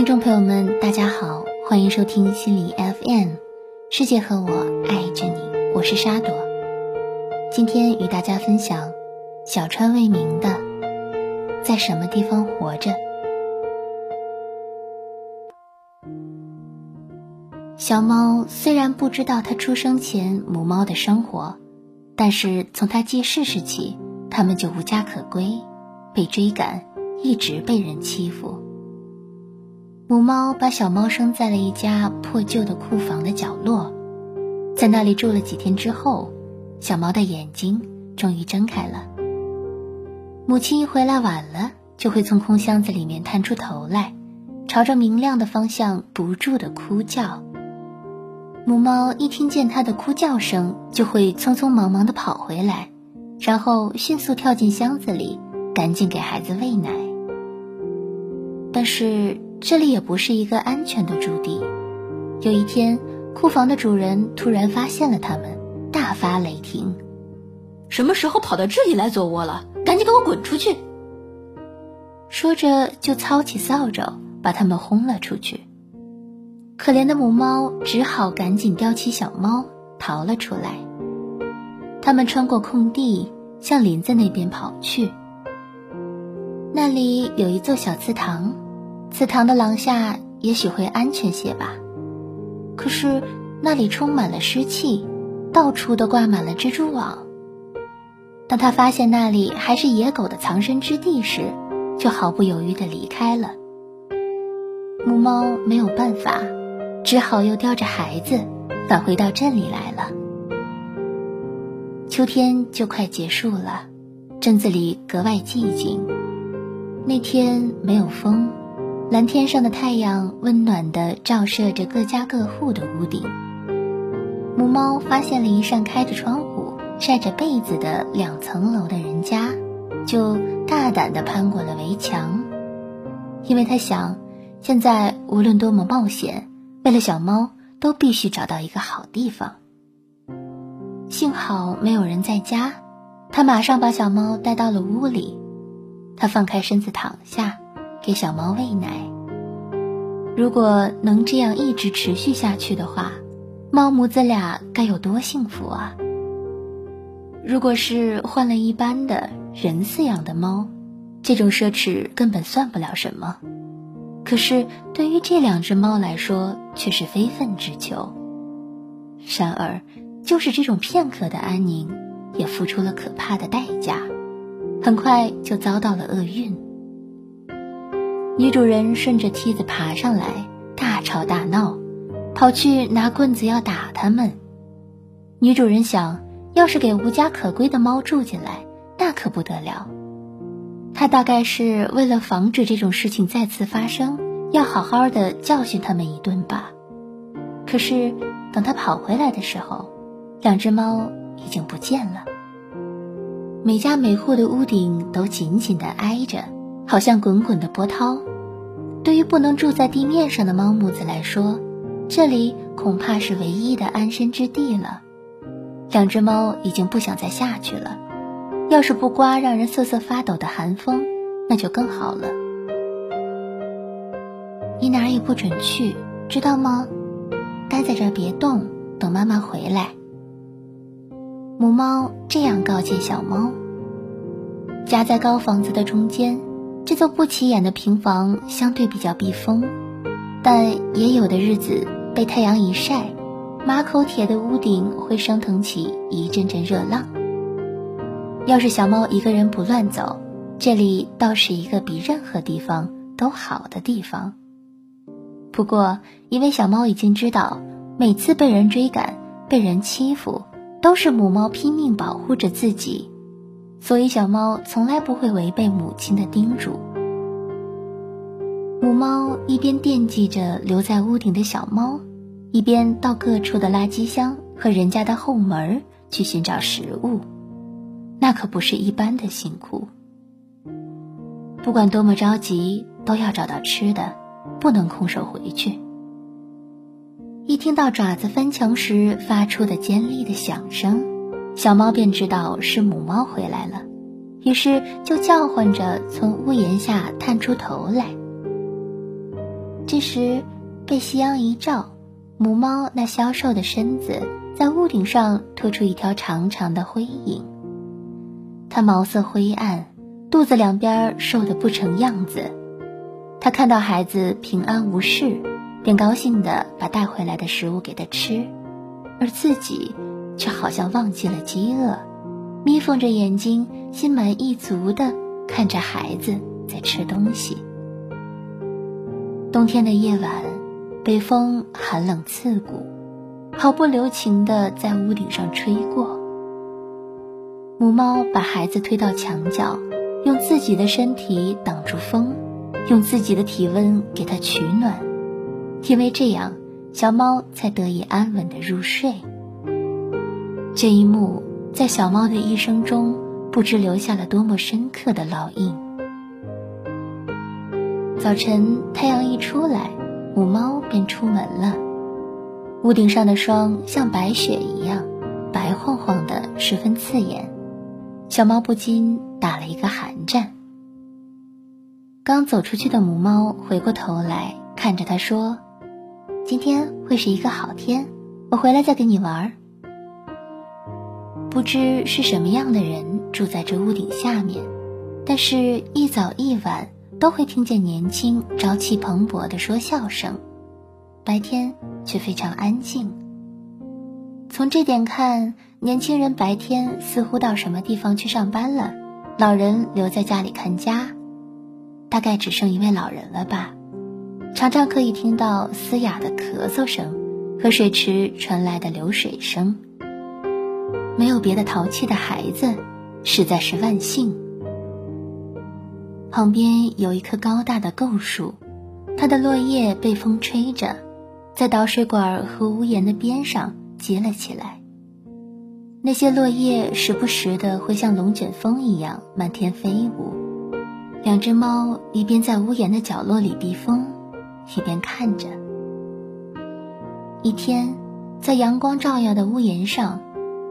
听众朋友们，大家好，欢迎收听心理 FM，世界和我爱着你，我是沙朵。今天与大家分享小川未明的《在什么地方活着》。小猫虽然不知道它出生前母猫的生活，但是从它记事时起，它们就无家可归，被追赶，一直被人欺负。母猫把小猫生在了一家破旧的库房的角落，在那里住了几天之后，小猫的眼睛终于睁开了。母亲一回来晚了，就会从空箱子里面探出头来，朝着明亮的方向不住的哭叫。母猫一听见它的哭叫声，就会匆匆忙忙的跑回来，然后迅速跳进箱子里，赶紧给孩子喂奶。但是。这里也不是一个安全的驻地。有一天，库房的主人突然发现了他们，大发雷霆：“什么时候跑到这里来做窝了？赶紧给我滚出去！”说着就操起扫帚，把他们轰了出去。可怜的母猫只好赶紧叼起小猫逃了出来。他们穿过空地，向林子那边跑去。那里有一座小祠堂。祠堂的廊下也许会安全些吧，可是那里充满了湿气，到处都挂满了蜘蛛网。当他发现那里还是野狗的藏身之地时，就毫不犹豫地离开了。母猫没有办法，只好又叼着孩子返回到镇里来了。秋天就快结束了，镇子里格外寂静。那天没有风。蓝天上的太阳温暖地照射着各家各户的屋顶。母猫发现了一扇开着窗户、晒着被子的两层楼的人家，就大胆地攀过了围墙，因为它想，现在无论多么冒险，为了小猫，都必须找到一个好地方。幸好没有人在家，它马上把小猫带到了屋里，它放开身子躺下。给小猫喂奶。如果能这样一直持续下去的话，猫母子俩该有多幸福啊！如果是换了一般的人饲养的猫，这种奢侈根本算不了什么。可是对于这两只猫来说，却是非分之求。然而，就是这种片刻的安宁，也付出了可怕的代价，很快就遭到了厄运。女主人顺着梯子爬上来，大吵大闹，跑去拿棍子要打他们。女主人想，要是给无家可归的猫住进来，那可不得了。她大概是为了防止这种事情再次发生，要好好的教训他们一顿吧。可是等她跑回来的时候，两只猫已经不见了。每家每户的屋顶都紧紧地挨着，好像滚滚的波涛。对于不能住在地面上的猫母子来说，这里恐怕是唯一的安身之地了。两只猫已经不想再下去了。要是不刮让人瑟瑟发抖的寒风，那就更好了。你哪儿也不准去，知道吗？待在这儿别动，等妈妈回来。母猫这样告诫小猫。夹在高房子的中间。这座不起眼的平房相对比较避风，但也有的日子被太阳一晒，马口铁的屋顶会升腾起一阵阵热浪。要是小猫一个人不乱走，这里倒是一个比任何地方都好的地方。不过，因为小猫已经知道，每次被人追赶、被人欺负，都是母猫拼命保护着自己。所以，小猫从来不会违背母亲的叮嘱。母猫一边惦记着留在屋顶的小猫，一边到各处的垃圾箱和人家的后门去寻找食物，那可不是一般的辛苦。不管多么着急，都要找到吃的，不能空手回去。一听到爪子翻墙时发出的尖利的响声。小猫便知道是母猫回来了，于是就叫唤着从屋檐下探出头来。这时，被夕阳一照，母猫那消瘦的身子在屋顶上拖出一条长长的灰影。它毛色灰暗，肚子两边瘦得不成样子。它看到孩子平安无事，便高兴地把带回来的食物给它吃，而自己却好像忘记了饥饿，眯缝着眼睛，心满意足地看着孩子在吃东西。冬天的夜晚，北风寒冷刺骨，毫不留情地在屋顶上吹过。母猫把孩子推到墙角，用自己的身体挡住风，用自己的体温给它取暖，因为这样，小猫才得以安稳的入睡。这一幕在小猫的一生中，不知留下了多么深刻的烙印。早晨，太阳一出来，母猫便出门了。屋顶上的霜像白雪一样，白晃晃的，十分刺眼。小猫不禁打了一个寒战。刚走出去的母猫回过头来看着它说：“今天会是一个好天，我回来再跟你玩。”不知是什么样的人住在这屋顶下面，但是一早一晚都会听见年轻、朝气蓬勃的说笑声，白天却非常安静。从这点看。年轻人白天似乎到什么地方去上班了，老人留在家里看家，大概只剩一位老人了吧。常常可以听到嘶哑的咳嗽声和水池传来的流水声。没有别的淘气的孩子，实在是万幸。旁边有一棵高大的构树，它的落叶被风吹着，在导水管和屋檐的边上结了起来。那些落叶时不时的会像龙卷风一样漫天飞舞，两只猫一边在屋檐的角落里避风，一边看着。一天，在阳光照耀的屋檐上，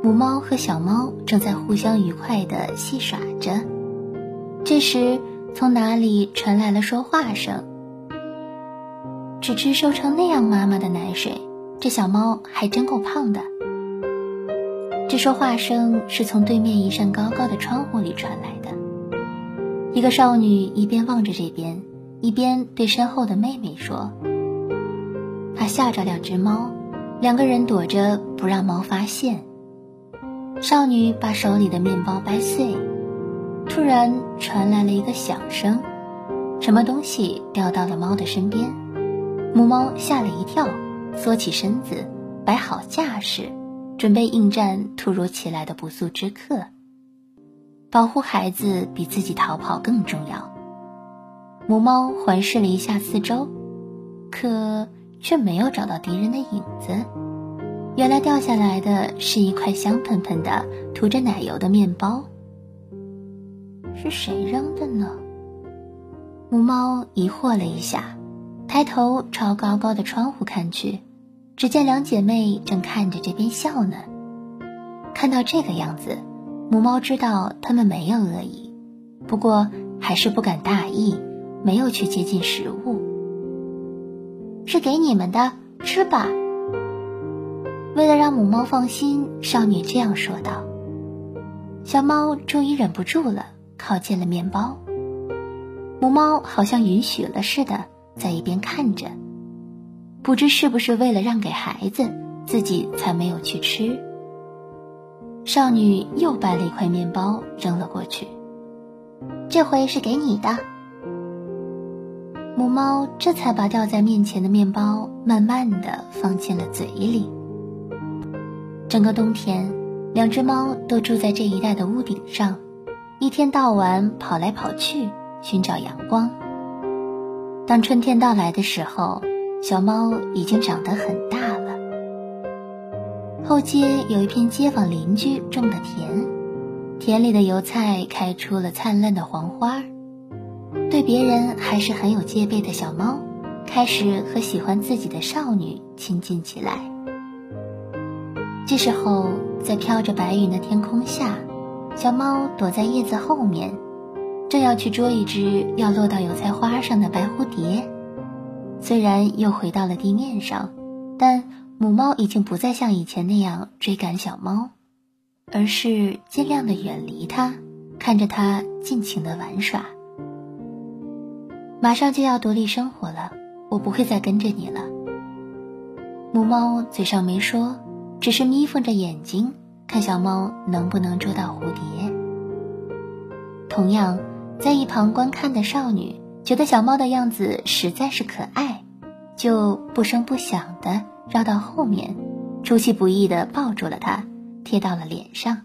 母猫和小猫正在互相愉快的戏耍着。这时，从哪里传来了说话声：“只吃瘦成那样妈妈的奶水，这小猫还真够胖的。”这说话声是从对面一扇高高的窗户里传来的。一个少女一边望着这边，一边对身后的妹妹说：“她吓着两只猫，两个人躲着不让猫发现。”少女把手里的面包掰碎，突然传来了一个响声，什么东西掉到了猫的身边。母猫吓了一跳，缩起身子，摆好架势。准备应战突如其来的不速之客。保护孩子比自己逃跑更重要。母猫环视了一下四周，可却没有找到敌人的影子。原来掉下来的是一块香喷喷的、涂着奶油的面包。是谁扔的呢？母猫疑惑了一下，抬头朝高高的窗户看去。只见两姐妹正看着这边笑呢。看到这个样子，母猫知道它们没有恶意，不过还是不敢大意，没有去接近食物。是给你们的，吃吧。为了让母猫放心，少女这样说道。小猫终于忍不住了，靠近了面包。母猫好像允许了似的，在一边看着。不知是不是为了让给孩子，自己才没有去吃。少女又掰了一块面包扔了过去，这回是给你的。母猫这才把掉在面前的面包慢慢的放进了嘴里。整个冬天，两只猫都住在这一带的屋顶上，一天到晚跑来跑去寻找阳光。当春天到来的时候。小猫已经长得很大了。后街有一片街坊邻居种的田，田里的油菜开出了灿烂的黄花。对别人还是很有戒备的小猫，开始和喜欢自己的少女亲近起来。这时候，在飘着白云的天空下，小猫躲在叶子后面，正要去捉一只要落到油菜花上的白蝴蝶。虽然又回到了地面上，但母猫已经不再像以前那样追赶小猫，而是尽量的远离它，看着它尽情的玩耍。马上就要独立生活了，我不会再跟着你了。母猫嘴上没说，只是眯缝着眼睛看小猫能不能捉到蝴蝶。同样，在一旁观看的少女觉得小猫的样子实在是可爱，就不声不响的绕到后面，出其不意的抱住了它，贴到了脸上。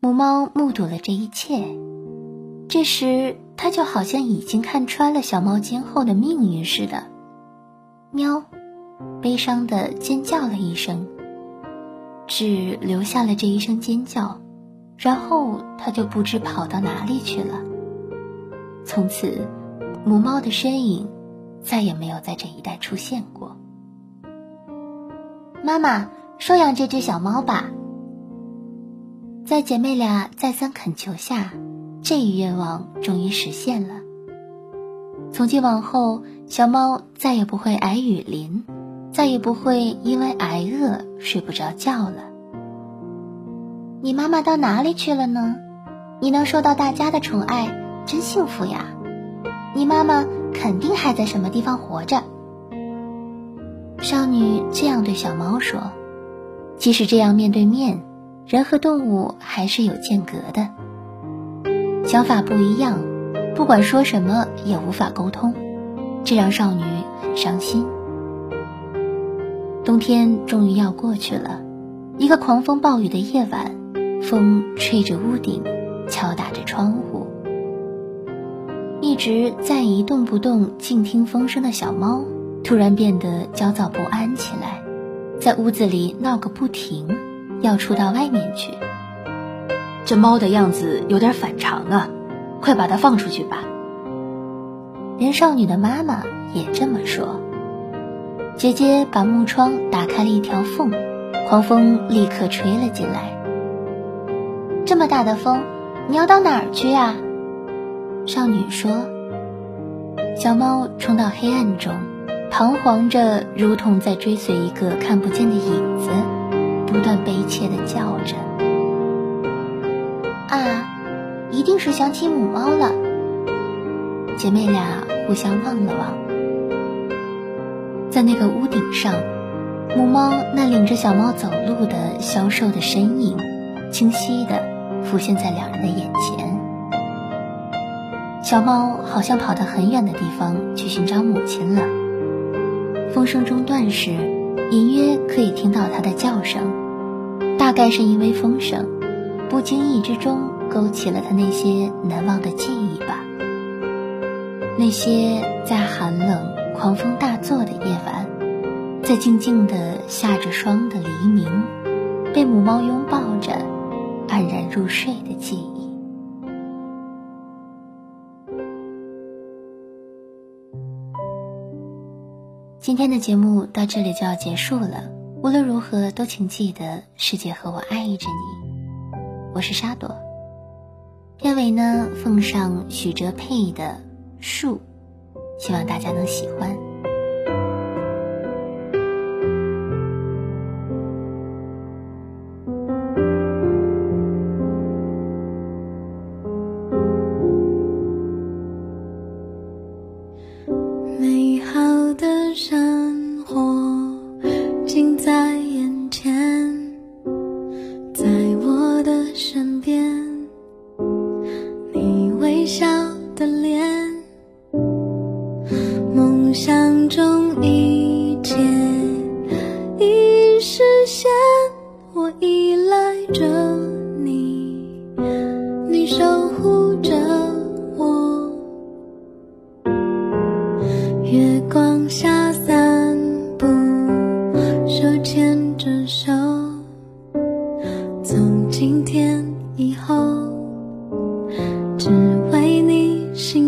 母猫目睹了这一切，这时它就好像已经看穿了小猫今后的命运似的，喵，悲伤的尖叫了一声，只留下了这一声尖叫。然后它就不知跑到哪里去了。从此，母猫的身影再也没有在这一带出现过。妈妈，收养这只小猫吧。在姐妹俩再三恳求下，这一愿望终于实现了。从今往后，小猫再也不会挨雨淋，再也不会因为挨饿睡不着觉了。你妈妈到哪里去了呢？你能受到大家的宠爱，真幸福呀！你妈妈肯定还在什么地方活着。少女这样对小猫说：“即使这样面对面，人和动物还是有间隔的，想法不一样，不管说什么也无法沟通，这让少女很伤心。”冬天终于要过去了，一个狂风暴雨的夜晚。风吹着屋顶，敲打着窗户。一直在一动不动、静听风声的小猫，突然变得焦躁不安起来，在屋子里闹个不停，要出到外面去。这猫的样子有点反常啊，快把它放出去吧。连少女的妈妈也这么说。姐姐把木窗打开了一条缝，狂风立刻吹了进来。这么大的风，你要到哪儿去呀？少女说。小猫冲到黑暗中，彷徨着，如同在追随一个看不见的影子，不断悲切的叫着。啊，一定是想起母猫了。姐妹俩互相望了望，在那个屋顶上，母猫那领着小猫走路的消瘦的身影，清晰的。浮现在两人的眼前。小猫好像跑到很远的地方去寻找母亲了。风声中断时，隐约可以听到它的叫声。大概是因为风声，不经意之中勾起了它那些难忘的记忆吧。那些在寒冷、狂风大作的夜晚，在静静的下着霜的黎明，被母猫拥抱着。黯然入睡的记忆。今天的节目到这里就要结束了。无论如何，都请记得，世界和我爱着你。我是沙朵。片尾呢，奉上许哲佩的《树》，希望大家能喜欢。心